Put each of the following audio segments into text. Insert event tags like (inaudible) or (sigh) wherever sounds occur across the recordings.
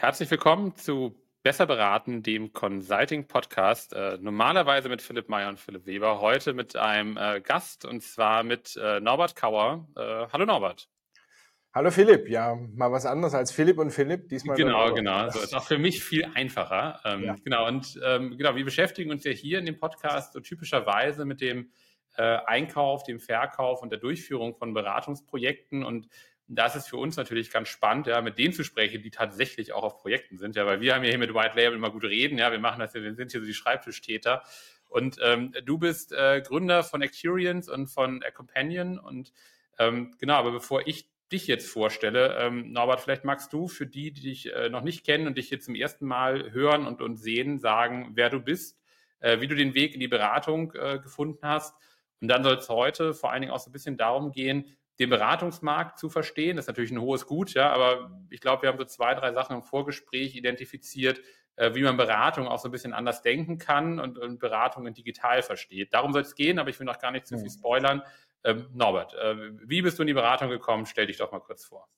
Herzlich willkommen zu Besser beraten, dem Consulting-Podcast. Äh, normalerweise mit Philipp Meyer und Philipp Weber. Heute mit einem äh, Gast und zwar mit äh, Norbert Kauer. Äh, hallo Norbert. Hallo Philipp, ja, mal was anderes als Philipp und Philipp. Diesmal genau, genau. So ist auch für mich viel einfacher. Ähm, ja. Genau, und ähm, genau, wir beschäftigen uns ja hier in dem Podcast so typischerweise mit dem äh, Einkauf, dem Verkauf und der Durchführung von Beratungsprojekten und das ist für uns natürlich ganz spannend, ja, mit denen zu sprechen, die tatsächlich auch auf Projekten sind, ja, weil wir haben ja hier mit White Label immer gut reden, ja, wir machen das, wir sind hier so die Schreibtischtäter. Und ähm, du bist äh, Gründer von Experience und von A Companion und ähm, genau, aber bevor ich dich jetzt vorstelle, ähm, Norbert, vielleicht magst du für die, die dich äh, noch nicht kennen und dich jetzt zum ersten Mal hören und, und sehen, sagen, wer du bist, äh, wie du den Weg in die Beratung äh, gefunden hast. Und dann soll es heute vor allen Dingen auch so ein bisschen darum gehen, den Beratungsmarkt zu verstehen. Das ist natürlich ein hohes Gut, ja, aber ich glaube, wir haben so zwei, drei Sachen im Vorgespräch identifiziert, äh, wie man Beratung auch so ein bisschen anders denken kann und, und Beratung digital versteht. Darum soll es gehen, aber ich will noch gar nicht zu viel spoilern. Ähm, Norbert, äh, wie bist du in die Beratung gekommen? Stell dich doch mal kurz vor.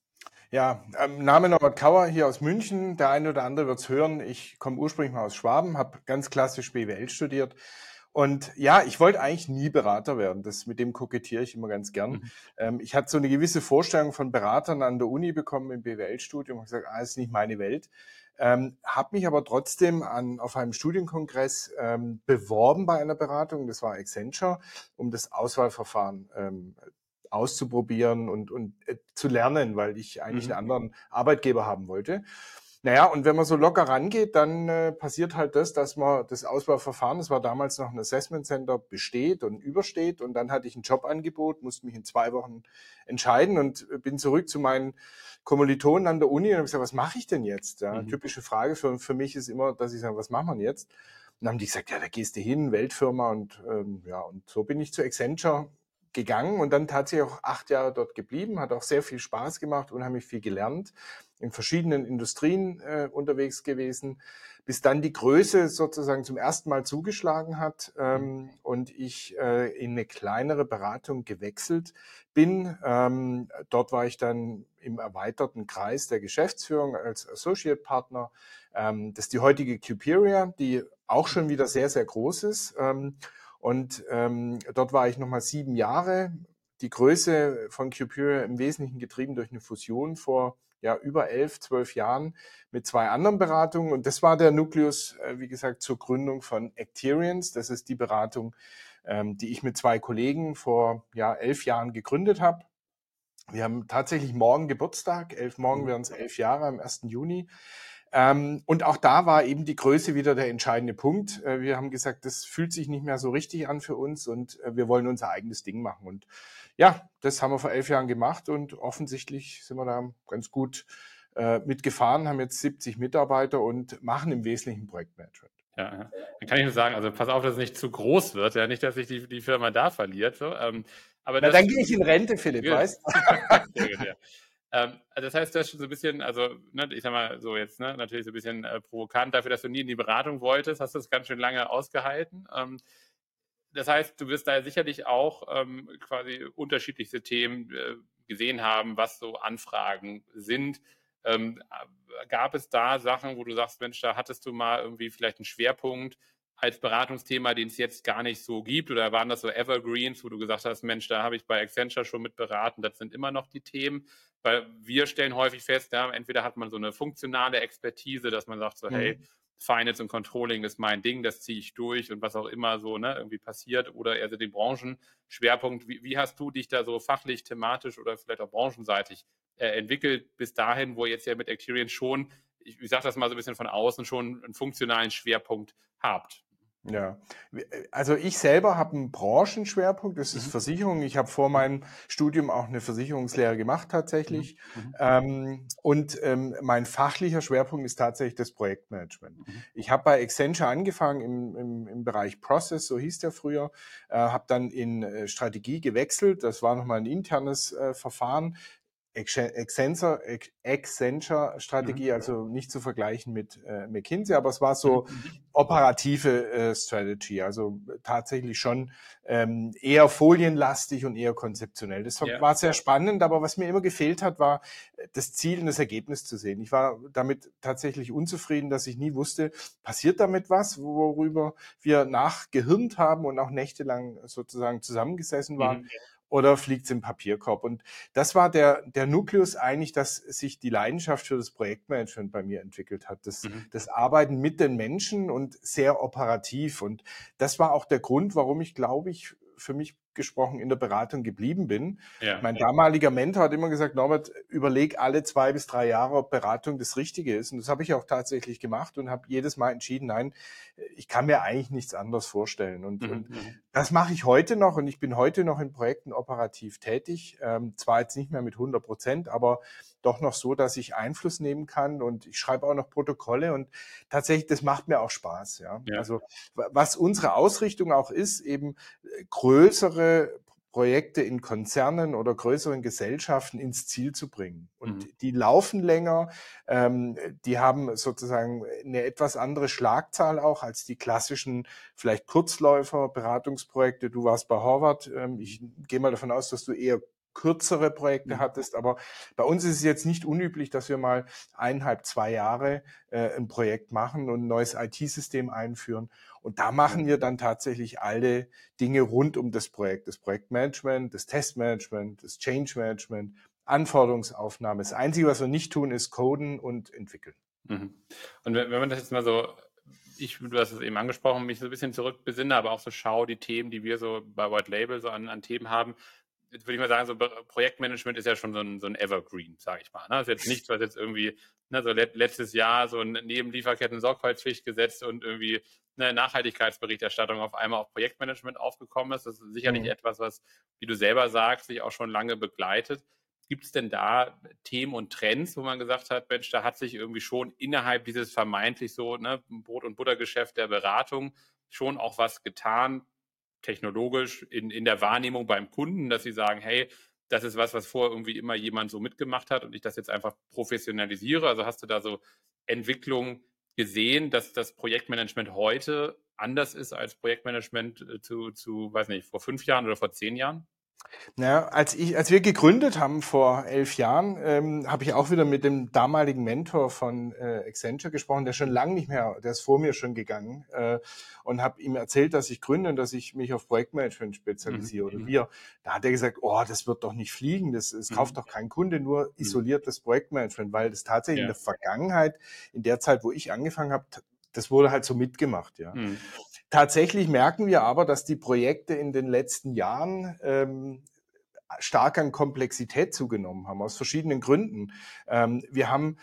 Ja, ähm, Name Norbert Kauer hier aus München. Der eine oder andere wird es hören. Ich komme ursprünglich mal aus Schwaben, habe ganz klassisch BWL studiert, und ja, ich wollte eigentlich nie Berater werden. Das, mit dem kokettiere ich immer ganz gern. Mhm. Ähm, ich hatte so eine gewisse Vorstellung von Beratern an der Uni bekommen im BWL-Studium. Ich gesagt, ah, ist nicht meine Welt. Ähm, habe mich aber trotzdem an, auf einem Studienkongress ähm, beworben bei einer Beratung. Das war Accenture, um das Auswahlverfahren ähm, auszuprobieren und, und äh, zu lernen, weil ich eigentlich mhm. einen anderen Arbeitgeber haben wollte. Naja, und wenn man so locker rangeht, dann äh, passiert halt das, dass man das Auswahlverfahren, das war damals noch ein Assessment Center, besteht und übersteht. Und dann hatte ich ein Jobangebot, musste mich in zwei Wochen entscheiden und bin zurück zu meinen Kommilitonen an der Uni und habe gesagt, was mache ich denn jetzt? Ja, mhm. Typische Frage für, für mich ist immer, dass ich sage, was machen wir jetzt? Und dann haben die gesagt, ja, da gehst du hin, Weltfirma und ähm, ja, und so bin ich zu Accenture gegangen und dann tatsächlich auch acht Jahre dort geblieben, hat auch sehr viel Spaß gemacht, unheimlich viel gelernt, in verschiedenen Industrien äh, unterwegs gewesen, bis dann die Größe sozusagen zum ersten Mal zugeschlagen hat ähm, und ich äh, in eine kleinere Beratung gewechselt bin. Ähm, dort war ich dann im erweiterten Kreis der Geschäftsführung als Associate Partner. Ähm, das ist die heutige Cuperia, die auch schon wieder sehr, sehr groß ist. Ähm, und ähm, dort war ich nochmal sieben Jahre. Die Größe von Cupure im Wesentlichen getrieben durch eine Fusion vor ja, über elf, zwölf Jahren mit zwei anderen Beratungen. Und das war der Nukleus, äh, wie gesagt, zur Gründung von Acterians. Das ist die Beratung, ähm, die ich mit zwei Kollegen vor ja, elf Jahren gegründet habe. Wir haben tatsächlich morgen Geburtstag. Elf morgen mhm. werden es elf Jahre am 1. Juni. Ähm, und auch da war eben die Größe wieder der entscheidende Punkt. Äh, wir haben gesagt, das fühlt sich nicht mehr so richtig an für uns und äh, wir wollen unser eigenes Ding machen. Und ja, das haben wir vor elf Jahren gemacht und offensichtlich sind wir da ganz gut äh, mitgefahren, haben jetzt 70 Mitarbeiter und machen im Wesentlichen Projektmanagement. Ja, dann kann ich nur sagen, also pass auf, dass es nicht zu groß wird, ja, nicht, dass sich die, die Firma da verliert. So. Ähm, aber Na, dann gehe ich in Rente, Philipp, weißt du? (laughs) Ähm, also das heißt, du hast schon so ein bisschen, also ne, ich sag mal so jetzt, ne, natürlich so ein bisschen äh, provokant dafür, dass du nie in die Beratung wolltest, hast du das ganz schön lange ausgehalten. Ähm, das heißt, du wirst da sicherlich auch ähm, quasi unterschiedlichste Themen äh, gesehen haben, was so Anfragen sind. Ähm, gab es da Sachen, wo du sagst, Mensch, da hattest du mal irgendwie vielleicht einen Schwerpunkt als Beratungsthema, den es jetzt gar nicht so gibt? Oder waren das so Evergreens, wo du gesagt hast, Mensch, da habe ich bei Accenture schon mit beraten, das sind immer noch die Themen? Weil wir stellen häufig fest, ja, entweder hat man so eine funktionale Expertise, dass man sagt so, mhm. hey, Finance und Controlling ist mein Ding, das ziehe ich durch und was auch immer so ne, irgendwie passiert oder eher so den Branchenschwerpunkt. Wie, wie, hast du dich da so fachlich, thematisch oder vielleicht auch branchenseitig äh, entwickelt bis dahin, wo ihr jetzt ja mit Acterian schon, ich, ich sage das mal so ein bisschen von außen, schon einen funktionalen Schwerpunkt habt? Ja, also ich selber habe einen Branchenschwerpunkt, das ist mhm. Versicherung. Ich habe vor meinem Studium auch eine Versicherungslehre gemacht tatsächlich. Mhm. mhm. Ähm, und ähm, mein fachlicher Schwerpunkt ist tatsächlich das Projektmanagement. Mhm. Ich habe bei Accenture angefangen im, im, im Bereich Process, so hieß der früher, äh, habe dann in äh, Strategie gewechselt. Das war nochmal ein internes äh, Verfahren Accenture-Strategie, mhm. also nicht zu vergleichen mit äh, McKinsey, aber es war so mhm. operative äh, Strategy, also tatsächlich schon ähm, eher folienlastig und eher konzeptionell. Das war, ja. war sehr spannend, aber was mir immer gefehlt hat, war das Ziel und das Ergebnis zu sehen. Ich war damit tatsächlich unzufrieden, dass ich nie wusste, passiert damit was, worüber wir nachgehirnt haben und auch nächtelang sozusagen zusammengesessen waren. Mhm oder fliegt es im Papierkorb? Und das war der, der Nukleus eigentlich, dass sich die Leidenschaft für das Projektmanagement bei mir entwickelt hat. Das, mhm. das Arbeiten mit den Menschen und sehr operativ. Und das war auch der Grund, warum ich, glaube ich, für mich gesprochen in der Beratung geblieben bin. Ja. Mein damaliger Mentor hat immer gesagt, Norbert, überleg alle zwei bis drei Jahre, ob Beratung das Richtige ist. Und das habe ich auch tatsächlich gemacht und habe jedes Mal entschieden, nein, ich kann mir eigentlich nichts anderes vorstellen. Und, mhm. und mhm. das mache ich heute noch und ich bin heute noch in Projekten operativ tätig. Ähm, zwar jetzt nicht mehr mit 100 Prozent, aber doch noch so, dass ich Einfluss nehmen kann und ich schreibe auch noch Protokolle und tatsächlich, das macht mir auch Spaß. Ja. ja. Also was unsere Ausrichtung auch ist, eben äh, größere Projekte in Konzernen oder größeren Gesellschaften ins Ziel zu bringen. Und mhm. die laufen länger, ähm, die haben sozusagen eine etwas andere Schlagzahl auch als die klassischen vielleicht Kurzläufer, Beratungsprojekte. Du warst bei Harvard. Ähm, ich gehe mal davon aus, dass du eher kürzere Projekte mhm. hattest. Aber bei uns ist es jetzt nicht unüblich, dass wir mal eineinhalb, zwei Jahre äh, ein Projekt machen und ein neues IT-System einführen. Und da machen wir dann tatsächlich alle Dinge rund um das Projekt. Das Projektmanagement, das Testmanagement, das Change Management, Anforderungsaufnahme. Das Einzige, was wir nicht tun, ist coden und entwickeln. Mhm. Und wenn, man das jetzt mal so ich, du hast es eben angesprochen, mich so ein bisschen zurückbesinne, aber auch so schau die Themen, die wir so bei White Label so an, an Themen haben würde ich mal sagen, so Projektmanagement ist ja schon so ein, so ein Evergreen, sage ich mal. Ne? Das ist jetzt nichts, was jetzt irgendwie, ne, so let, letztes Jahr so ein Nebenlieferketten-Sorgfaltspflichtgesetz und irgendwie eine Nachhaltigkeitsberichterstattung auf einmal auf Projektmanagement aufgekommen ist. Das ist sicherlich mhm. etwas, was, wie du selber sagst, sich auch schon lange begleitet. Gibt es denn da Themen und Trends, wo man gesagt hat, Mensch, da hat sich irgendwie schon innerhalb dieses vermeintlich so ne, Brot- und Buttergeschäft der Beratung schon auch was getan, technologisch in, in der Wahrnehmung beim Kunden, dass sie sagen, hey, das ist was, was vorher irgendwie immer jemand so mitgemacht hat und ich das jetzt einfach professionalisiere. Also hast du da so Entwicklungen gesehen, dass das Projektmanagement heute anders ist als Projektmanagement äh, zu, zu, weiß nicht, vor fünf Jahren oder vor zehn Jahren? Naja, als ich, als wir gegründet haben vor elf Jahren, ähm, habe ich auch wieder mit dem damaligen Mentor von äh, Accenture gesprochen, der schon lange nicht mehr, der ist vor mir schon gegangen äh, und habe ihm erzählt, dass ich gründe und dass ich mich auf Projektmanagement spezialisiere mhm. oder wir. Da hat er gesagt, oh, das wird doch nicht fliegen, das, das mhm. kauft doch kein Kunde, nur mhm. isoliertes Projektmanagement, weil das tatsächlich ja. in der Vergangenheit, in der Zeit, wo ich angefangen habe, das wurde halt so mitgemacht, ja. Mhm. Tatsächlich merken wir aber, dass die Projekte in den letzten Jahren ähm, stark an Komplexität zugenommen haben, aus verschiedenen Gründen. Ähm, wir haben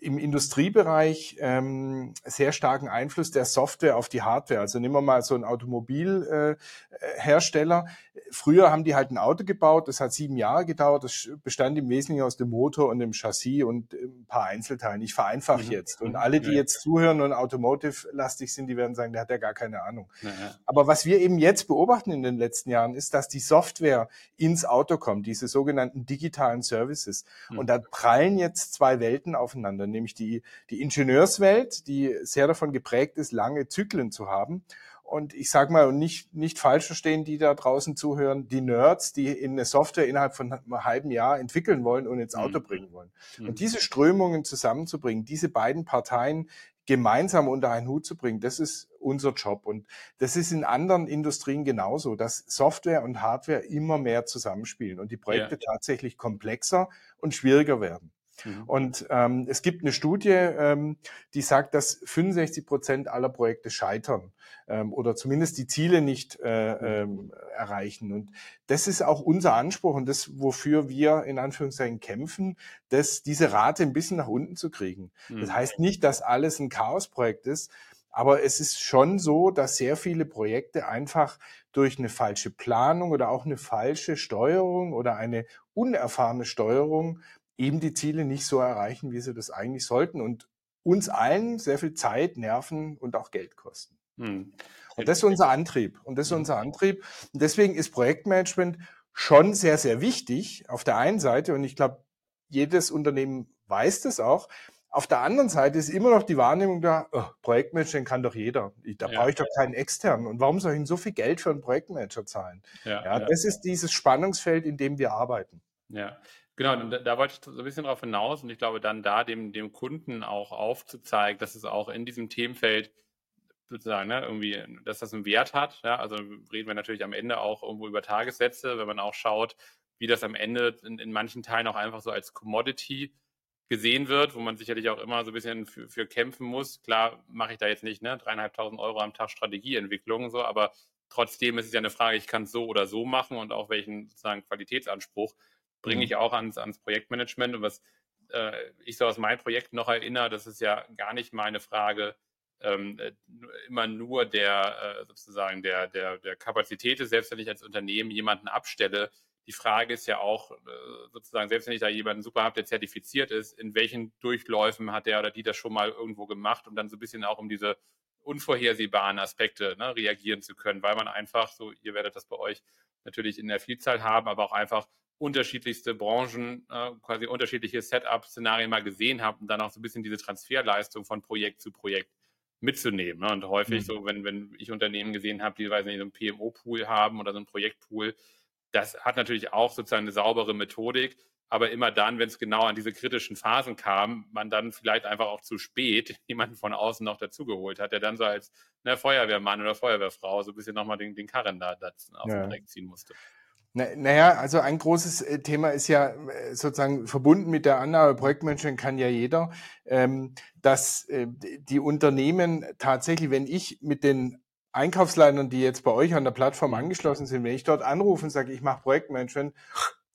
im Industriebereich ähm, sehr starken Einfluss der Software auf die Hardware. Also nehmen wir mal so einen Automobilhersteller. Äh, Früher haben die halt ein Auto gebaut, das hat sieben Jahre gedauert, das bestand im Wesentlichen aus dem Motor und dem Chassis und ein paar Einzelteilen. Ich vereinfache mhm. jetzt. Und alle, die jetzt zuhören und automotive-lastig sind, die werden sagen, der hat ja gar keine Ahnung. Ja, ja. Aber was wir eben jetzt beobachten in den letzten Jahren, ist, dass die Software ins Auto kommt, diese sogenannten digitalen Services. Mhm. Und da prallen jetzt zwei Welten aufeinander, nämlich die, die Ingenieurswelt, die sehr davon geprägt ist, lange Zyklen zu haben und ich sage mal, nicht, nicht falsch verstehen, die da draußen zuhören, die Nerds, die in eine Software innerhalb von einem halben Jahr entwickeln wollen und ins Auto mhm. bringen wollen. Mhm. Und diese Strömungen zusammenzubringen, diese beiden Parteien gemeinsam unter einen Hut zu bringen, das ist unser Job. Und das ist in anderen Industrien genauso, dass Software und Hardware immer mehr zusammenspielen und die Projekte ja. tatsächlich komplexer und schwieriger werden. Mhm. Und ähm, es gibt eine Studie, ähm, die sagt, dass 65 Prozent aller Projekte scheitern ähm, oder zumindest die Ziele nicht äh, ähm, erreichen. Und das ist auch unser Anspruch und das, wofür wir in Anführungszeichen kämpfen, dass diese Rate ein bisschen nach unten zu kriegen. Mhm. Das heißt nicht, dass alles ein Chaosprojekt ist, aber es ist schon so, dass sehr viele Projekte einfach durch eine falsche Planung oder auch eine falsche Steuerung oder eine unerfahrene Steuerung eben die Ziele nicht so erreichen, wie sie das eigentlich sollten und uns allen sehr viel Zeit, Nerven und auch Geld kosten. Hm. Und das ist unser Antrieb. Und das ist hm. unser Antrieb. Und deswegen ist Projektmanagement schon sehr, sehr wichtig auf der einen Seite. Und ich glaube, jedes Unternehmen weiß das auch. Auf der anderen Seite ist immer noch die Wahrnehmung da, oh, Projektmanager kann doch jeder. Da ja, brauche ich doch keinen externen. Und warum soll ich denn so viel Geld für einen Projektmanager zahlen? Ja, ja, das ist dieses Spannungsfeld, in dem wir arbeiten. Ja, genau. Und da, da wollte ich so ein bisschen drauf hinaus und ich glaube, dann da dem, dem Kunden auch aufzuzeigen, dass es auch in diesem Themenfeld sozusagen, ne, irgendwie, dass das einen Wert hat. Ja? Also reden wir natürlich am Ende auch irgendwo über Tagessätze, wenn man auch schaut, wie das am Ende in, in manchen Teilen auch einfach so als Commodity gesehen wird, wo man sicherlich auch immer so ein bisschen für, für kämpfen muss. Klar mache ich da jetzt nicht ne, dreieinhalbtausend Euro am Tag Strategieentwicklung, so, aber trotzdem ist es ja eine Frage, ich kann es so oder so machen und auch welchen sozusagen Qualitätsanspruch bringe ich auch ans, ans Projektmanagement. Und was äh, ich so aus meinem Projekt noch erinnere, das ist ja gar nicht meine Frage, ähm, äh, immer nur der äh, sozusagen der, der, der Kapazität ist, selbst wenn ich als Unternehmen jemanden abstelle, die Frage ist ja auch äh, sozusagen, selbst wenn ich da jemanden super habe, der zertifiziert ist, in welchen Durchläufen hat der oder die das schon mal irgendwo gemacht, um dann so ein bisschen auch um diese unvorhersehbaren Aspekte ne, reagieren zu können, weil man einfach, so ihr werdet das bei euch natürlich in der Vielzahl haben, aber auch einfach unterschiedlichste Branchen, äh, quasi unterschiedliche Setup-Szenarien mal gesehen habt und dann auch so ein bisschen diese Transferleistung von Projekt zu Projekt mitzunehmen. Ne? Und häufig mhm. so, wenn, wenn ich Unternehmen gesehen habe, die, weiß nicht, so einen PMO-Pool haben oder so einen Projektpool, das hat natürlich auch sozusagen eine saubere Methodik, aber immer dann, wenn es genau an diese kritischen Phasen kam, man dann vielleicht einfach auch zu spät (laughs) jemanden von außen noch dazugeholt hat, der dann so als ne, Feuerwehrmann oder Feuerwehrfrau so ein bisschen nochmal den, den Karren da, da auf ja. den Dreck ziehen musste. Naja, also ein großes äh, Thema ist ja äh, sozusagen verbunden mit der Annahme, Projektmanagement kann ja jeder, ähm, dass äh, die Unternehmen tatsächlich, wenn ich mit den Einkaufsleitern, die jetzt bei euch an der Plattform angeschlossen sind, wenn ich dort anrufe und sage, ich mache Projektmanagement,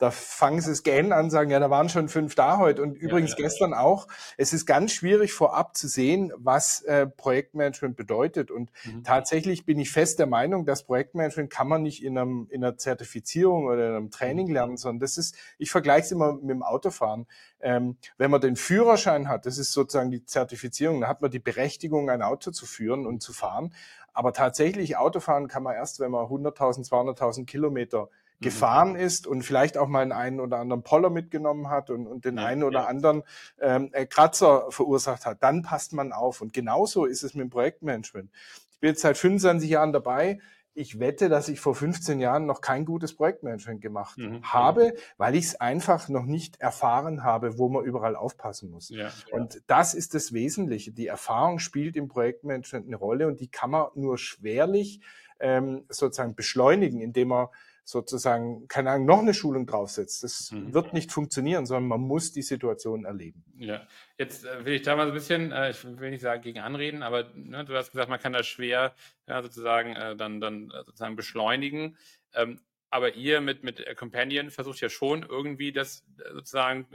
da fangen sie es gähnen an, sagen, ja, da waren schon fünf da heute und übrigens ja, ja, gestern ja. auch. Es ist ganz schwierig vorab zu sehen, was äh, Projektmanagement bedeutet. Und mhm. tatsächlich bin ich fest der Meinung, dass Projektmanagement kann man nicht in, einem, in einer Zertifizierung oder in einem Training mhm. lernen, sondern das ist, ich vergleiche es immer mit dem Autofahren. Ähm, wenn man den Führerschein hat, das ist sozusagen die Zertifizierung, dann hat man die Berechtigung, ein Auto zu führen und zu fahren. Aber tatsächlich Autofahren kann man erst, wenn man 100.000, 200.000 Kilometer. Gefahren ist und vielleicht auch mal einen oder anderen Poller mitgenommen hat und, und den ja, einen oder ja. anderen ähm, äh, Kratzer verursacht hat, dann passt man auf. Und genauso ist es mit dem Projektmanagement. Ich bin jetzt seit 25 Jahren dabei ich wette, dass ich vor 15 Jahren noch kein gutes Projektmanagement gemacht mhm. habe, weil ich es einfach noch nicht erfahren habe, wo man überall aufpassen muss. Ja, und das ist das Wesentliche. Die Erfahrung spielt im Projektmanagement eine Rolle und die kann man nur schwerlich ähm, sozusagen beschleunigen, indem man sozusagen, keine Ahnung, noch eine Schulung draufsetzt. Das mhm. wird nicht funktionieren, sondern man muss die Situation erleben. Ja, jetzt äh, will ich da mal so ein bisschen, äh, ich will nicht sagen gegen anreden, aber ne, du hast gesagt, man kann das schwer ja, sozusagen äh, dann, dann sozusagen beschleunigen. Ähm, aber ihr mit, mit Companion versucht ja schon irgendwie das sozusagen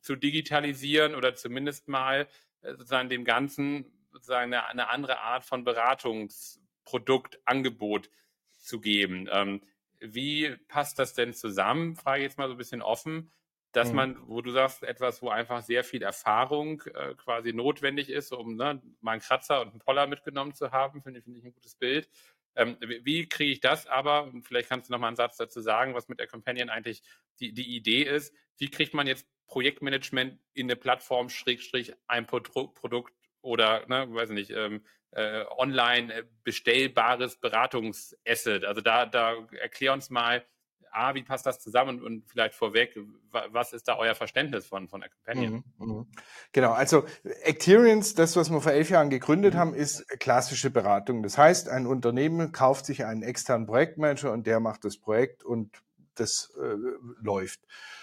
zu digitalisieren oder zumindest mal sozusagen dem Ganzen sozusagen eine, eine andere Art von Beratungsproduktangebot zu geben. Ähm, wie passt das denn zusammen? Frage ich jetzt mal so ein bisschen offen, dass mhm. man, wo du sagst, etwas, wo einfach sehr viel Erfahrung äh, quasi notwendig ist, um ne, mal einen Kratzer und einen Poller mitgenommen zu haben, finde find ich ein gutes Bild. Ähm, wie, kriege ich das aber, vielleicht kannst du noch mal einen Satz dazu sagen, was mit der Companion eigentlich die, die Idee ist, wie kriegt man jetzt Projektmanagement in eine Plattform, Schrägstrich, ein Produkt oder, ne, weiß nicht, ähm, äh, online äh, bestellbares Beratungsasset. Also da, da erklär uns mal, A, wie passt das zusammen und, vielleicht vorweg, was ist da euer Verständnis von, von Companion? Mhm, mh. Genau, also Acterians, das, was wir vor elf Jahren gegründet mhm. haben, ist klassische Beratung. Das heißt, ein Unternehmen kauft sich einen externen Projektmanager und der macht das Projekt und das äh, läuft.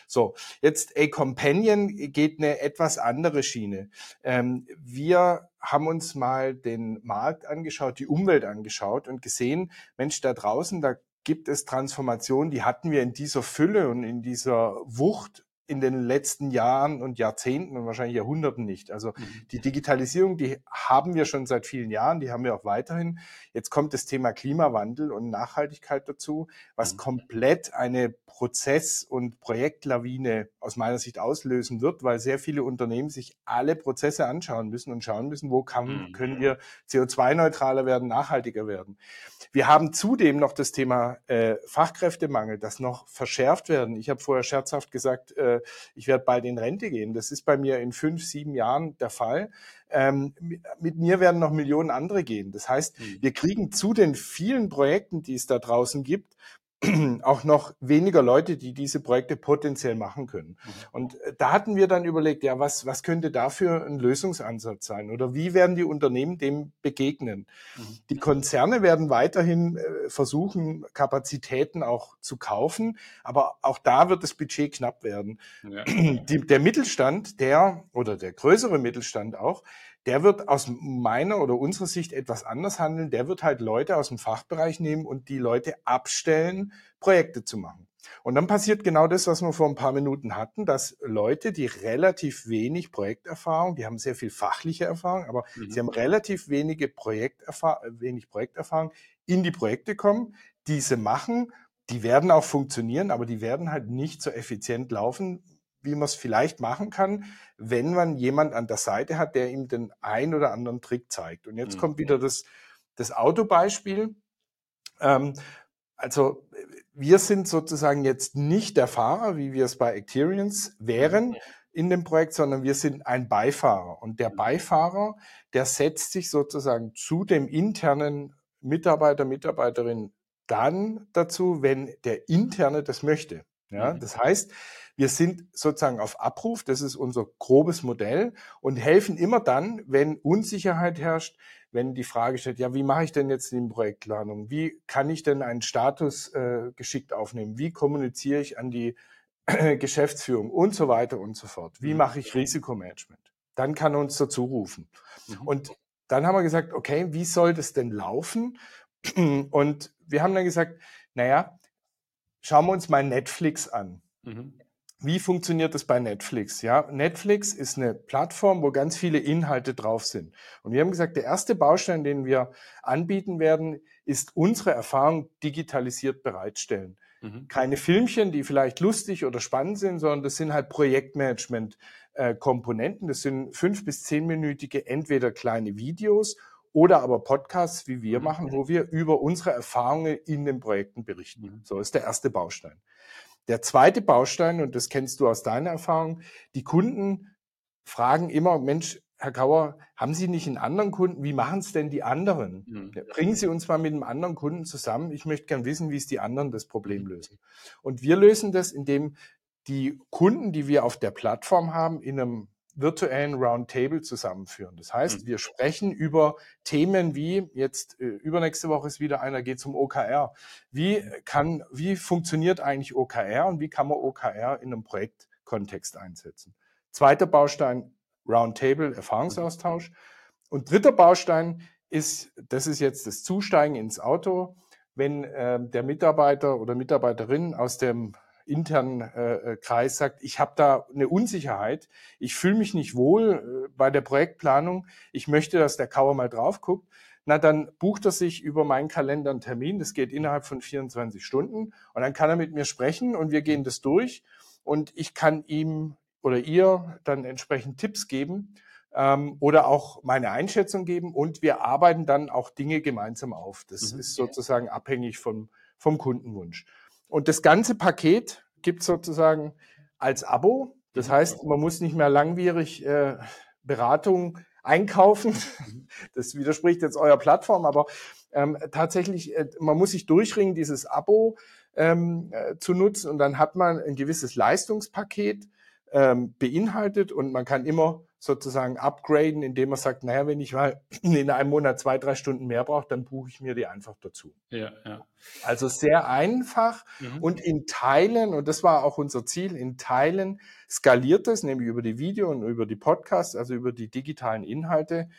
So, jetzt A Companion geht eine etwas andere Schiene. Ähm, wir haben uns mal den Markt angeschaut, die Umwelt angeschaut und gesehen, Mensch, da draußen, da gibt es Transformationen, die hatten wir in dieser Fülle und in dieser Wucht in den letzten Jahren und Jahrzehnten und wahrscheinlich Jahrhunderten nicht. Also mhm. die Digitalisierung, die haben wir schon seit vielen Jahren, die haben wir auch weiterhin. Jetzt kommt das Thema Klimawandel und Nachhaltigkeit dazu, was mhm. komplett eine Prozess- und Projektlawine aus meiner Sicht auslösen wird, weil sehr viele Unternehmen sich alle Prozesse anschauen müssen und schauen müssen, wo kann, mhm. können wir CO2-neutraler werden, nachhaltiger werden. Wir haben zudem noch das Thema äh, Fachkräftemangel, das noch verschärft werden. Ich habe vorher scherzhaft gesagt, äh, äh, ich werde bald in Rente gehen. Das ist bei mir in fünf, sieben Jahren der Fall. Ähm, mit mir werden noch Millionen andere gehen. Das heißt, mhm. wir kriegen zu den vielen Projekten, die es da draußen gibt, (clears throat) auch noch weniger Leute, die diese Projekte potenziell machen können. Mhm. Und äh, da hatten wir dann überlegt, ja, was, was könnte dafür ein Lösungsansatz sein? Oder wie werden die Unternehmen dem begegnen? Mhm. Die Konzerne werden weiterhin äh, versuchen, Kapazitäten auch zu kaufen, aber auch da wird das Budget knapp werden. Ja. Die, der Mittelstand, der oder der größere Mittelstand auch, der wird aus meiner oder unserer Sicht etwas anders handeln. Der wird halt Leute aus dem Fachbereich nehmen und die Leute abstellen, Projekte zu machen. Und dann passiert genau das, was wir vor ein paar Minuten hatten, dass Leute, die relativ wenig Projekterfahrung, die haben sehr viel fachliche Erfahrung, aber mhm. sie haben relativ wenige Projekterfahrung, wenig Projekterfahrung, in die Projekte kommen, diese machen, die werden auch funktionieren, aber die werden halt nicht so effizient laufen, wie man es vielleicht machen kann, wenn man jemand an der Seite hat, der ihm den ein oder anderen Trick zeigt. Und jetzt mhm. kommt wieder das, das Autobeispiel. Ähm, also wir sind sozusagen jetzt nicht der Fahrer, wie wir es bei Acterians wären mhm. in dem Projekt, sondern wir sind ein Beifahrer. Und der mhm. Beifahrer, der setzt sich sozusagen zu dem internen Mitarbeiter, Mitarbeiterin dann dazu, wenn der interne das möchte. Ja, mhm. das heißt, wir sind sozusagen auf Abruf, das ist unser grobes Modell und helfen immer dann, wenn Unsicherheit herrscht, wenn die Frage steht, ja, wie mache ich denn jetzt die Projektplanung? Wie kann ich denn einen Status äh, geschickt aufnehmen? Wie kommuniziere ich an die äh, (clears throat) Geschäftsführung und so weiter und so fort? Wie mhm. mache ich Risikomanagement? Dann kann er uns dazu rufen. Mhm. Und dann haben wir gesagt, okay, wie soll das denn laufen? Und wir haben dann gesagt, naja, schauen wir uns mal Netflix an. Mhm. Wie funktioniert das bei Netflix? Ja, Netflix ist eine Plattform, wo ganz viele Inhalte drauf sind. Und wir haben gesagt, der erste Baustein, den wir anbieten werden, ist unsere Erfahrung digitalisiert bereitstellen. Mhm. Keine Filmchen, die vielleicht lustig oder spannend sind, sondern das sind halt Projektmanagement-Komponenten. Das sind fünf bis zehnminütige entweder kleine Videos oder aber Podcasts, wie wir mhm. machen, wo wir über unsere Erfahrungen in den Projekten berichten. Mhm. So ist der erste Baustein. Der zweite Baustein, und das kennst du aus deiner Erfahrung, die Kunden fragen immer, Mensch, Herr Kauer, haben Sie nicht einen anderen Kunden? Wie machen es denn die anderen? Mhm. Bringen Sie uns mal mit einem anderen Kunden zusammen. Ich möchte gern wissen, wie es die anderen das Problem lösen. Und wir lösen das, indem die Kunden, die wir auf der Plattform haben, in einem virtuellen Roundtable zusammenführen. Das heißt, mhm. wir sprechen über Themen wie jetzt äh, übernächste Woche ist wieder einer geht zum OKR. Wie kann wie funktioniert eigentlich OKR und wie kann man OKR in einem Projektkontext einsetzen? Zweiter Baustein Roundtable Erfahrungsaustausch und dritter Baustein ist das ist jetzt das Zusteigen ins Auto, wenn äh, der Mitarbeiter oder Mitarbeiterin aus dem internen äh, äh, Kreis sagt, ich habe da eine Unsicherheit, ich fühle mich nicht wohl äh, bei der Projektplanung, ich möchte, dass der Kauer mal drauf guckt, na dann bucht er sich über meinen Kalender einen Termin, das geht innerhalb von 24 Stunden. Und dann kann er mit mir sprechen und wir gehen das durch. Und ich kann ihm oder ihr dann entsprechend Tipps geben ähm, oder auch meine Einschätzung geben. Und wir arbeiten dann auch Dinge gemeinsam auf. Das mhm. ist sozusagen abhängig vom, vom Kundenwunsch. Und das ganze Paket gibt es sozusagen als Abo. Das mhm. heißt, man muss nicht mehr langwierig äh, Beratung einkaufen. Mhm. Das widerspricht jetzt eurer Plattform, aber ähm, tatsächlich, äh, man muss sich durchringen, dieses Abo ähm, äh, zu nutzen und dann hat man ein gewisses Leistungspaket ähm, beinhaltet und man kann immer sozusagen upgraden, indem man sagt, naja, wenn ich mal (clears throat) in einem Monat zwei, drei Stunden mehr brauche, dann buche ich mir die einfach dazu. Ja, ja. Also sehr einfach mhm. und in Teilen, und das war auch unser Ziel, in Teilen skaliert es, nämlich über die Video und über die Podcasts, also über die digitalen Inhalte,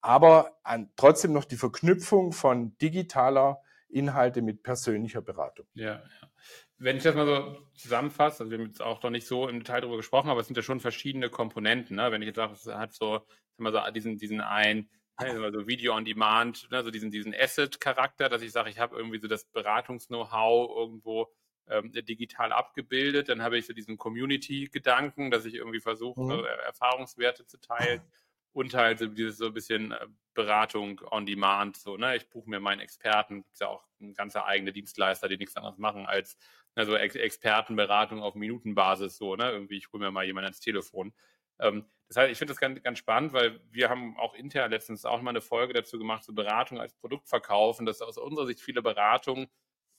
aber an, trotzdem noch die Verknüpfung von digitaler Inhalte mit persönlicher Beratung. Ja, ja wenn ich das mal so zusammenfasse, also wir haben jetzt auch noch nicht so im Detail darüber gesprochen, aber es sind ja schon verschiedene Komponenten. Ne? Wenn ich jetzt sage, es hat so, so diesen, diesen ein, ne, so Video on Demand, ne? so diesen, diesen Asset-Charakter, dass ich sage, ich habe irgendwie so das Beratungs-Know-how irgendwo ähm, digital abgebildet. Dann habe ich so diesen Community-Gedanken, dass ich irgendwie versuche, mhm. Erfahrungswerte zu teilen und halt so dieses so ein bisschen äh, Beratung on Demand, so, ne? Ich buche mir meinen Experten, gibt ja auch ein ganzer eigene Dienstleister, die nichts anderes machen, als Also Ex Expertenberatung auf Minutenbasis, so, ne? Irgendwie, ich hole mir mal jemanden ans Telefon. Ähm, das heißt, ich finde das ganz, ganz spannend, weil wir haben auch intern letztens auch mal eine Folge dazu gemacht, so Beratung als Produkt verkaufen, dass aus unserer Sicht viele Beratungen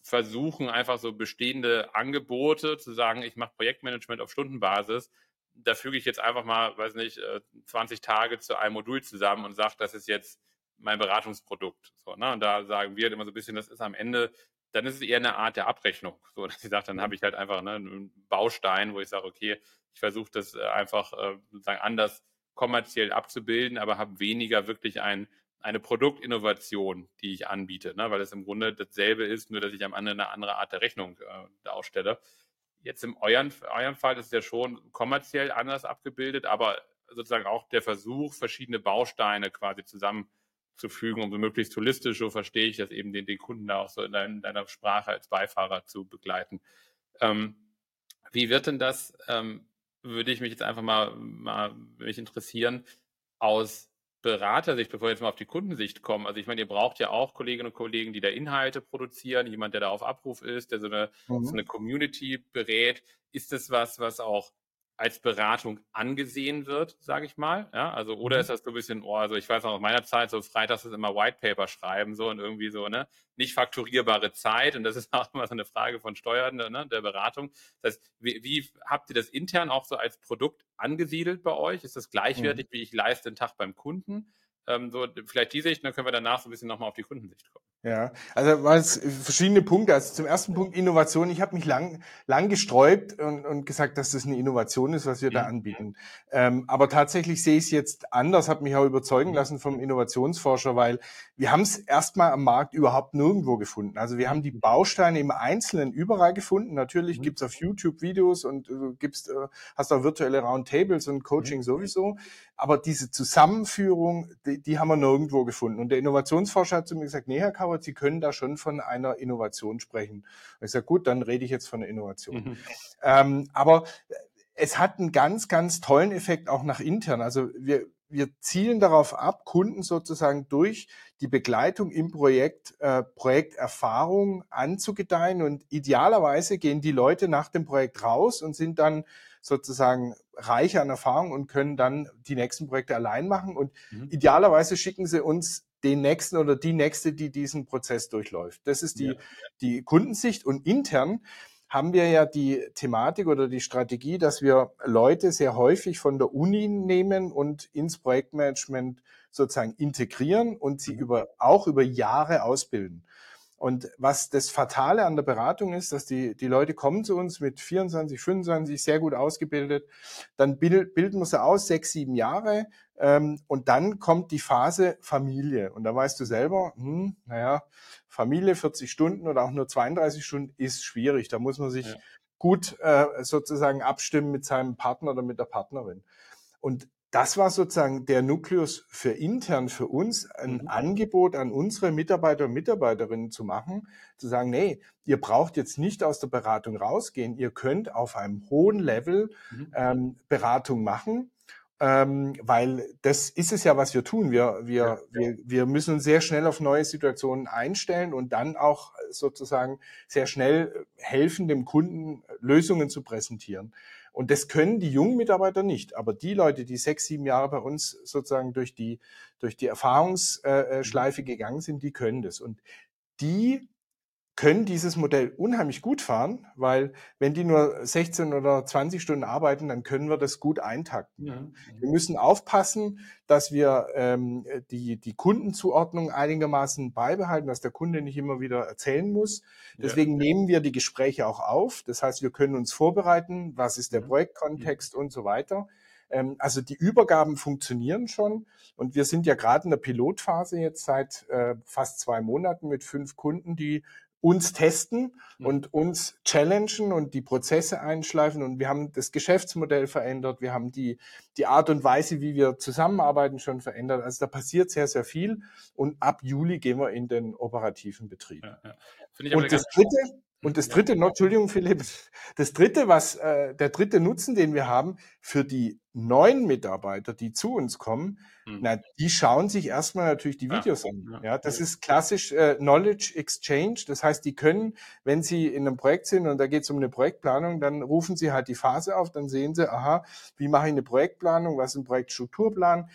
versuchen, einfach so bestehende Angebote zu sagen, ich mache Projektmanagement auf Stundenbasis. Da füge ich jetzt einfach mal, weiß nicht, 20 äh, Tage zu einem Modul zusammen und sage, das ist jetzt mein Beratungsprodukt. So, ne? Und da sagen wir immer so ein bisschen, das ist am Ende, dann ist es eher eine Art der Abrechnung. (laughs) So, dass ich sage, dann habe ich halt einfach ne, einen Baustein, wo ich sage, okay, ich versuche das äh, einfach äh, sozusagen anders kommerziell abzubilden, aber habe weniger wirklich ein, eine Produktinnovation, die ich anbiete, ne? weil es im Grunde dasselbe ist, nur dass ich am Ende eine andere Art der Rechnung äh, ausstelle. Jetzt im euren, euren Fall ist es ja schon kommerziell anders abgebildet, aber sozusagen auch der Versuch, verschiedene Bausteine quasi zusammenzufügen, um so möglichst holistisch, so verstehe ich das eben, den, den Kunden da auch so in deiner Sprache als Beifahrer zu begleiten. Ähm, wie wird denn das, ähm, würde ich mich jetzt einfach mal, mal mich interessieren, aus Beratersicht, bevor wir jetzt mal auf die Kundensicht kommen. Also ich meine, ihr braucht ja auch Kolleginnen und Kollegen, die da Inhalte produzieren, jemand, der da auf Abruf ist, der so eine, mhm. so eine Community berät. Ist das was, was auch als Beratung angesehen wird, sage ich mal. Ja, also oder mhm. ist das so ein bisschen, oh, also ich weiß noch aus meiner Zeit, so freitags ist immer White Paper schreiben so und irgendwie so, ne, nicht fakturierbare Zeit und das ist (laughs) auch immer so eine Frage von Steuern, ne, der Beratung. Das heißt, wie, wie habt ihr das intern auch so als Produkt angesiedelt bei euch? Ist das gleichwertig, mhm. wie ich leiste den Tag beim Kunden? Ähm, so vielleicht die Sicht, dann können wir danach so ein bisschen nochmal auf die Kundensicht kommen. Ja, also war es verschiedene Punkte. Also zum ersten Punkt Innovation. Ich habe mich lang, lang gesträubt und, und gesagt, dass das eine Innovation ist, was wir da anbieten. Ähm, aber tatsächlich sehe ich es jetzt anders, habe mich auch überzeugen lassen vom Innovationsforscher, weil wir haben es erstmal am Markt überhaupt nirgendwo gefunden. Also wir haben die Bausteine im Einzelnen überall gefunden. Natürlich mhm. gibt's auf YouTube Videos und du gibst, äh, hast auch virtuelle Roundtables und Coaching mhm. sowieso. Aber diese Zusammenführung, die, die haben wir nirgendwo gefunden. Und der Innovationsforscher hat zu mir gesagt, nee, Herr Kauer, Sie können da schon von einer Innovation sprechen. Und ich sage, gut, dann rede ich jetzt von einer Innovation. Mhm. Ähm, aber es hat einen ganz, ganz tollen Effekt auch nach intern. Also wir, wir zielen darauf ab, Kunden sozusagen durch die Begleitung im Projekt, äh, Projekterfahrung anzugedeihen und idealerweise gehen die Leute nach dem Projekt raus und sind dann sozusagen reich an Erfahrung und können dann die nächsten Projekte allein machen und mhm. idealerweise schicken sie uns den nächsten oder die nächste, die diesen Prozess durchläuft. Das ist die, ja. die Kundensicht und intern haben wir ja die Thematik oder die Strategie, dass wir Leute sehr häufig von der Uni nehmen und ins Projektmanagement sozusagen integrieren und sie mhm. über, auch über Jahre ausbilden. Und was das Fatale an der Beratung ist, dass die, die Leute kommen zu uns mit 24, 25, sehr gut ausgebildet, dann bild, bilden wir sie aus, sechs, sieben Jahre, ähm, und dann kommt die Phase Familie. Und da weißt du selber, hm, naja, Familie 40 Stunden oder auch nur 32 Stunden ist schwierig. Da muss man sich ja. gut äh, sozusagen abstimmen mit seinem Partner oder mit der Partnerin. Und das war sozusagen der Nukleus für intern, für uns, ein mhm. Angebot an unsere Mitarbeiter und Mitarbeiterinnen zu machen, zu sagen, nee, ihr braucht jetzt nicht aus der Beratung rausgehen, ihr könnt auf einem hohen Level mhm. ähm, Beratung machen, ähm, weil das ist es ja, was wir tun. Wir, wir, ja, wir, wir müssen uns sehr schnell auf neue Situationen einstellen und dann auch sozusagen sehr schnell helfen, dem Kunden Lösungen zu präsentieren. Und das können die jungen Mitarbeiter nicht. Aber die Leute, die sechs, sieben Jahre bei uns sozusagen durch die, durch die Erfahrungsschleife gegangen sind, die können das. Und die können dieses Modell unheimlich gut fahren, weil wenn die nur 16 oder 20 Stunden arbeiten, dann können wir das gut eintakten. Ja. Wir müssen aufpassen, dass wir ähm, die, die Kundenzuordnung einigermaßen beibehalten, dass der Kunde nicht immer wieder erzählen muss. Deswegen ja. nehmen wir die Gespräche auch auf. Das heißt, wir können uns vorbereiten, was ist der Projektkontext und so weiter. Ähm, also die Übergaben funktionieren schon und wir sind ja gerade in der Pilotphase jetzt seit äh, fast zwei Monaten mit fünf Kunden, die uns testen und uns challengen und die Prozesse einschleifen. Und wir haben das Geschäftsmodell verändert. Wir haben die, die Art und Weise, wie wir zusammenarbeiten, schon verändert. Also da passiert sehr, sehr viel. Und ab Juli gehen wir in den operativen Betrieb. Ja, ja. Und das dritte, Und das dritte, noch, Entschuldigung, Philipp, das dritte, was äh, der dritte Nutzen, den wir haben für die neuen Mitarbeiter, die zu uns kommen, mhm. na, die schauen sich erstmal natürlich die Videos ja, an. Ja, das ja. ist klassisch äh, Knowledge Exchange. Das heißt, die können, wenn sie in einem Projekt sind und da geht es um eine Projektplanung, dann rufen sie halt die Phase auf, dann sehen sie, aha, wie mache ich eine Projektplanung, was ist ein Projektstrukturplan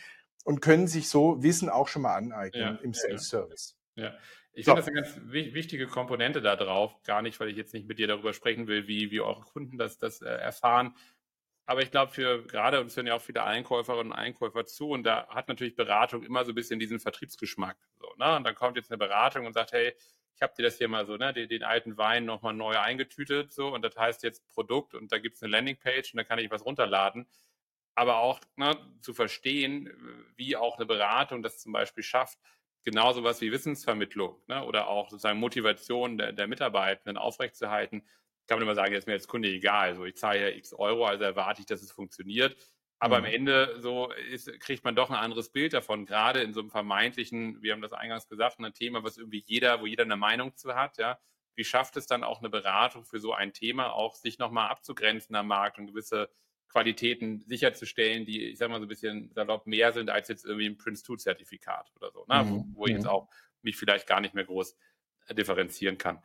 und können sich so Wissen auch schon mal aneignen im Self-Service. Ja. Ich so. finde das eine ganz wichtige Komponente da drauf. Gar nicht, weil ich jetzt nicht mit dir darüber sprechen will, wie, wie eure Kunden das, das äh, erfahren. Aber ich glaube, für gerade uns hören ja auch viele Einkäuferinnen und Einkäufer zu und da hat natürlich Beratung immer so ein bisschen diesen Vertriebsgeschmack. So, ne? Und dann kommt jetzt eine Beratung und sagt, hey, ich habe dir das hier mal so, ne, den, den alten Wein nochmal neu eingetütet, so, und das heißt jetzt Produkt und da gibt es eine Landingpage und da kann ich was runterladen. Aber auch ne, zu verstehen, wie auch eine Beratung das zum Beispiel schafft, genau sowas wie Wissensvermittlung ne, oder auch sozusagen Motivation der, der Mitarbeitenden aufrechtzuerhalten, kann man immer sagen, ist mir als Kunde egal. Also ich zahle ja x Euro, also erwarte ich, dass es funktioniert. Aber mhm. am Ende so ist, kriegt man doch ein anderes Bild davon, gerade in so einem vermeintlichen, wir haben das eingangs gesagt, ein Thema, was irgendwie jeder, wo jeder eine Meinung zu hat, ja. Wie schafft es dann auch eine Beratung für so ein Thema, auch sich nochmal abzugrenzen am Markt und gewisse Qualitäten sicherzustellen, die, ich sag mal, so ein bisschen salopp mehr sind als jetzt irgendwie ein Prince2-Zertifikat oder so, ne? Mhm. wo, wo ich jetzt mhm. auch mich vielleicht gar nicht mehr groß äh, differenzieren kann.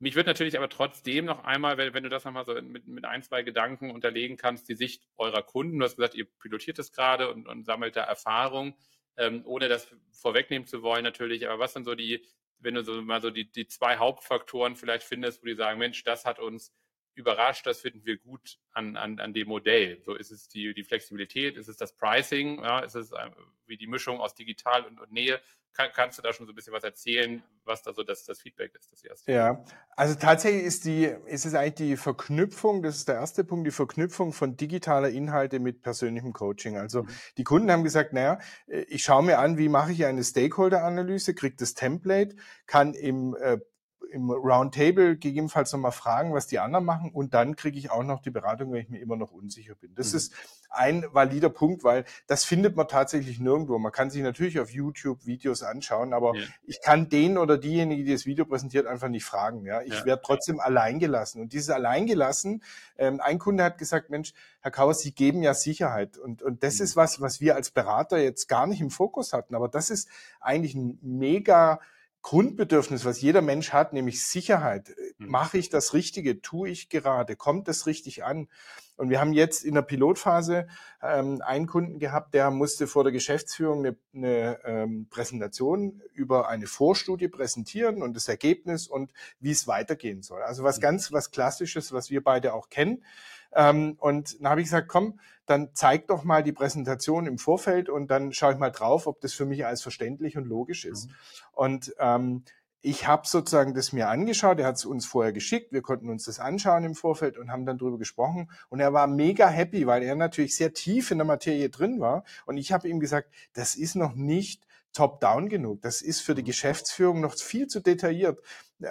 Mich wird natürlich aber trotzdem noch einmal, wenn, wenn du das nochmal so mit, mit ein, zwei Gedanken unterlegen kannst, die Sicht eurer Kunden. Du hast gesagt, ihr pilotiert es gerade und, und sammelt da Erfahrung, ähm, ohne das vorwegnehmen zu wollen natürlich. Aber was sind so die, wenn du so mal so die, die zwei Hauptfaktoren vielleicht findest, wo die sagen, Mensch, das hat uns überrascht, das finden wir gut an, an, an dem Modell. So ist es die, die Flexibilität, ist es das Pricing, ja, ist es äh, wie die Mischung aus digital und, und Nähe. Kann, kannst du da schon so ein bisschen was erzählen, was da so das, das Feedback ist, das erste? Ja, also tatsächlich ist die, ist es eigentlich die Verknüpfung, das ist der erste Punkt, die Verknüpfung von digitaler Inhalte mit persönlichem Coaching. Also mhm. die Kunden haben gesagt, naja, ich schaue mir an, wie mache ich eine Stakeholder-Analyse, kriege das Template, kann im äh, im Roundtable gegebenenfalls nochmal fragen, was die anderen machen und dann kriege ich auch noch die Beratung, wenn ich mir immer noch unsicher bin. Das mhm. ist ein valider Punkt, weil das findet man tatsächlich nirgendwo. Man kann sich natürlich auf YouTube Videos anschauen, aber ja. ich kann den oder diejenige, die das Video präsentiert, einfach nicht fragen. Ja, ich ja. werde trotzdem alleingelassen. Und dieses alleingelassen, ähm, ein Kunde hat gesagt, Mensch, Herr Kauer, Sie geben ja Sicherheit. Und, und das mhm. ist was, was wir als Berater jetzt gar nicht im Fokus hatten. Aber das ist eigentlich ein mega Grundbedürfnis, was jeder Mensch hat, nämlich Sicherheit. Mhm. Mache ich das Richtige? Tue ich gerade? Kommt das richtig an? Und wir haben jetzt in der Pilotphase ähm, einen Kunden gehabt, der musste vor der Geschäftsführung eine, eine ähm, Präsentation über eine Vorstudie präsentieren und das Ergebnis und wie es weitergehen soll. Also was mhm. ganz, was Klassisches, was wir beide auch kennen. Ähm, und dann habe ich gesagt, komm, dann zeig doch mal die Präsentation im Vorfeld und dann schaue ich mal drauf, ob das für mich alles verständlich und logisch ist. Mhm. Und ähm, ich habe sozusagen das mir angeschaut, er hat es uns vorher geschickt, wir konnten uns das anschauen im Vorfeld und haben dann drüber gesprochen und er war mega happy, weil er natürlich sehr tief in der Materie drin war und ich habe ihm gesagt, das ist noch nicht top-down genug. Das ist für die mhm. Geschäftsführung noch viel zu detailliert.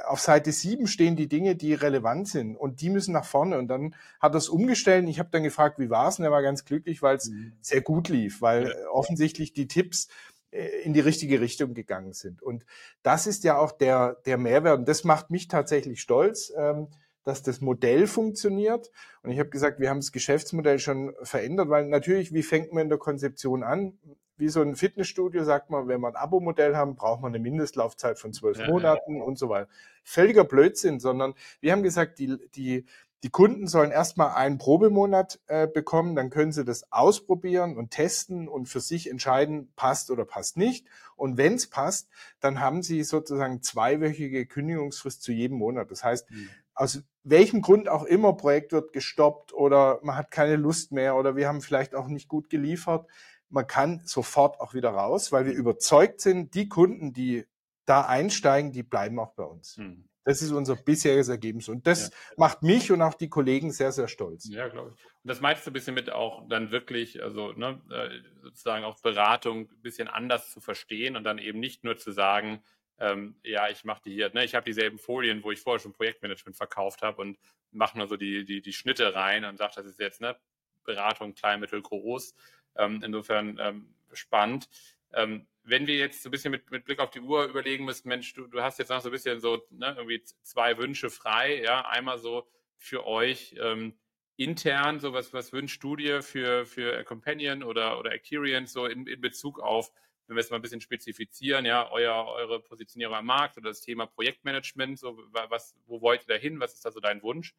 Auf Seite 7 stehen die Dinge, die relevant sind und die müssen nach vorne. Und dann hat er es umgestellt. Ich habe dann gefragt, wie war es? Und er war ganz glücklich, weil es mhm. sehr gut lief, weil ja. offensichtlich die Tipps äh, in die richtige Richtung gegangen sind. Und das ist ja auch der, der Mehrwert. Und das macht mich tatsächlich stolz, ähm, dass das Modell funktioniert. Und ich habe gesagt, wir haben das Geschäftsmodell schon verändert, weil natürlich, wie fängt man in der Konzeption an? Wie so ein Fitnessstudio sagt man, wenn wir ein Abo-Modell haben, braucht man eine Mindestlaufzeit von zwölf ja, Monaten ja. und so weiter. Völliger Blödsinn, sondern wir haben gesagt, die, die, die Kunden sollen erstmal einen Probemonat äh, bekommen, dann können sie das ausprobieren und testen und für sich entscheiden, passt oder passt nicht. Und wenn es passt, dann haben sie sozusagen zweiwöchige Kündigungsfrist zu jedem Monat. Das heißt, mhm. aus welchem Grund auch immer, Projekt wird gestoppt oder man hat keine Lust mehr oder wir haben vielleicht auch nicht gut geliefert man kann sofort auch wieder raus, weil wir überzeugt sind, die Kunden, die da einsteigen, die bleiben auch bei uns. Hm. Das ist unser bisheriges Ergebnis. Und das ja. macht mich und auch die Kollegen sehr, sehr stolz. Ja, glaube ich. Und das meinst du ein bisschen mit auch dann wirklich, also ne, äh, sozusagen auch Beratung ein bisschen anders zu verstehen und dann eben nicht nur zu sagen, ähm, ja, ich mache die hier, ne, ich habe dieselben Folien, wo ich vorher schon Projektmanagement verkauft habe und mache nur so die, die, die Schnitte rein und sage, das ist jetzt ne, Beratung klein, mittel, groß, ähm, insofern ähm, spannend. Ähm, wenn wir jetzt so ein bisschen mit, mit Blick auf die Uhr überlegen müssen, Mensch, du, du hast jetzt noch so ein bisschen so ne, irgendwie zwei Wünsche frei, ja, einmal so für euch ähm, intern, so was, was wünschst du dir für, für Companion oder, oder Acterian so in, in Bezug auf, wenn wir es mal ein bisschen spezifizieren, ja, euer, eure Positionierung am Markt oder das Thema Projektmanagement, so was, wo wollt ihr da hin, was ist da so dein Wunsch?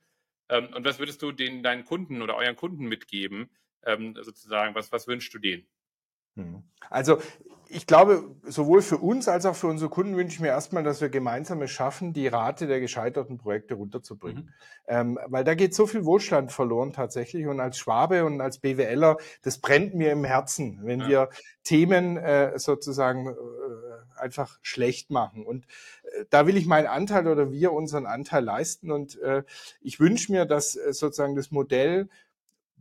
Ähm, und was würdest du den, deinen Kunden oder euren Kunden mitgeben, ähm, sozusagen, was, was wünschst du denen? Hm. Also ich glaube, sowohl für uns als auch für unsere Kunden wünsche ich mir erstmal, dass wir gemeinsam es schaffen, die Rate der gescheiterten Projekte runterzubringen. Mhm. Ähm, weil da geht so viel Wohlstand verloren tatsächlich. Und als Schwabe und als BWLer, das brennt mir im Herzen, wenn ja. wir Themen äh, sozusagen äh, einfach schlecht machen. Und äh, da will ich meinen Anteil oder wir unseren Anteil leisten. Und äh, ich wünsche mir, dass äh, sozusagen das Modell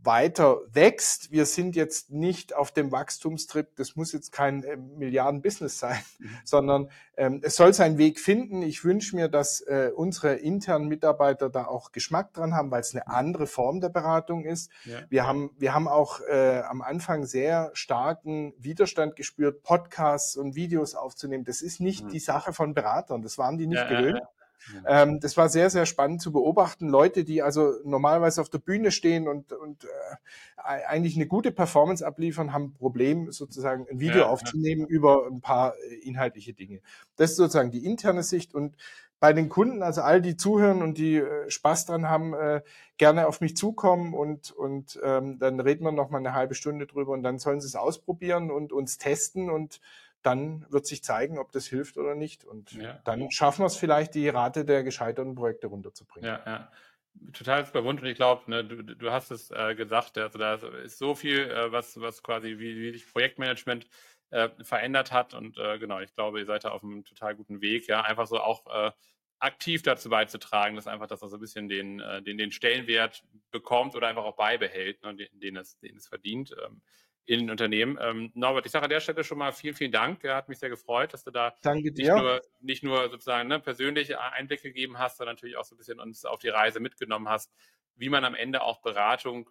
weiter wächst. Wir sind jetzt nicht auf dem Wachstumstrip, das muss jetzt kein äh, Milliarden-Business sein, mhm. sondern ähm, es soll seinen Weg finden. Ich wünsche mir, dass äh, unsere internen Mitarbeiter da auch Geschmack dran haben, weil es eine andere Form der Beratung ist. Ja. Wir, haben, wir haben auch äh, am Anfang sehr starken Widerstand gespürt, Podcasts und Videos aufzunehmen. Das ist nicht mhm. die Sache von Beratern, das waren die nicht ja, gewöhnt. Ja, ähm, das war sehr, sehr spannend zu beobachten. Leute, die also normalerweise auf der Bühne stehen und, und äh, eigentlich eine gute Performance abliefern, haben ein Problem, sozusagen ein Video ja, aufzunehmen ja. über ein paar äh, inhaltliche Dinge. Das ist sozusagen die interne Sicht und bei den Kunden, also all die zuhören und die äh, Spaß dran haben, äh, gerne auf mich zukommen und, und ähm, dann reden wir noch mal eine halbe Stunde drüber und dann sollen sie es ausprobieren und uns testen und dann wird sich zeigen, ob das hilft oder nicht. Und ja. dann schaffen wir es vielleicht, die Rate der gescheiterten Projekte runterzubringen. Ja, ja. Total verwundert und ich glaube, ne, du, du hast es äh, gesagt, also da ist so viel, äh, was, was quasi wie, wie sich Projektmanagement äh, verändert hat und äh, genau, ich glaube, ihr seid da auf einem total guten Weg, ja, einfach so auch äh, aktiv dazu beizutragen, dass einfach, das so ein bisschen den, äh, den, den Stellenwert bekommt oder einfach auch beibehält, ne, den, den, es, den es verdient. Ähm, in den Unternehmen. Ähm, Norbert, ich sage an der Stelle schon mal vielen, vielen Dank. Er hat mich sehr gefreut, dass du da nicht nur, nicht nur sozusagen ne, persönliche Einblicke gegeben hast, sondern natürlich auch so ein bisschen uns auf die Reise mitgenommen hast, wie man am Ende auch Beratung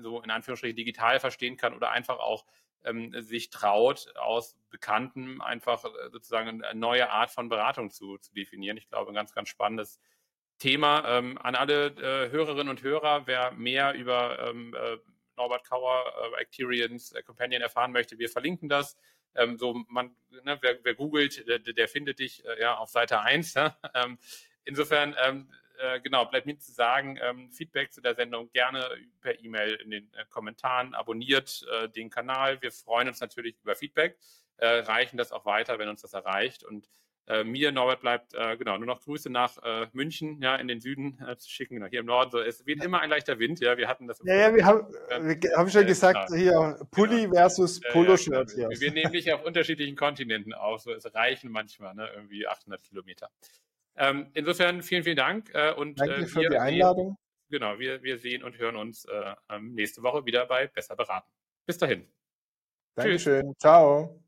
so in Anführungsstrichen digital verstehen kann oder einfach auch ähm, sich traut, aus Bekannten einfach äh, sozusagen eine neue Art von Beratung zu, zu definieren. Ich glaube, ein ganz, ganz spannendes Thema. Ähm, an alle äh, Hörerinnen und Hörer, wer mehr über ähm, äh, Norbert Kauer, äh, Acterians äh, Companion erfahren möchte, wir verlinken das. Ähm, so man, ne, wer, wer googelt, der, der, findet dich äh, ja auf Seite 1. Ja? (laughs) Ähm, insofern, ähm, äh, genau, bleibt mir zu sagen, ähm, Feedback zu der Sendung gerne per E-Mail in den äh, Kommentaren, abonniert äh, den Kanal. Wir freuen uns natürlich über Feedback, äh, reichen das auch weiter, wenn uns das erreicht und äh, mir, Norbert, bleibt äh, genau nur noch Grüße nach äh, München, ja, in den Süden äh, zu schicken, genau, hier im Norden. So, es wird immer ein leichter Wind, ja, wir hatten das. Ja, ja, wir haben, wir haben schon gesagt, genau. hier Pulli genau. versus Polo-Shirt. Ja, genau. Wir nehmen nicht auf unterschiedlichen Kontinenten auf, so, es reichen manchmal, ne, irgendwie 800 Kilometer. Ähm, insofern vielen, vielen Dank. Äh, und, Danke äh, für die Einladung. Sehen, genau, wir, wir sehen und hören uns äh, nächste Woche wieder bei Besser beraten. Bis dahin. Dankeschön. Tschüss. Ciao.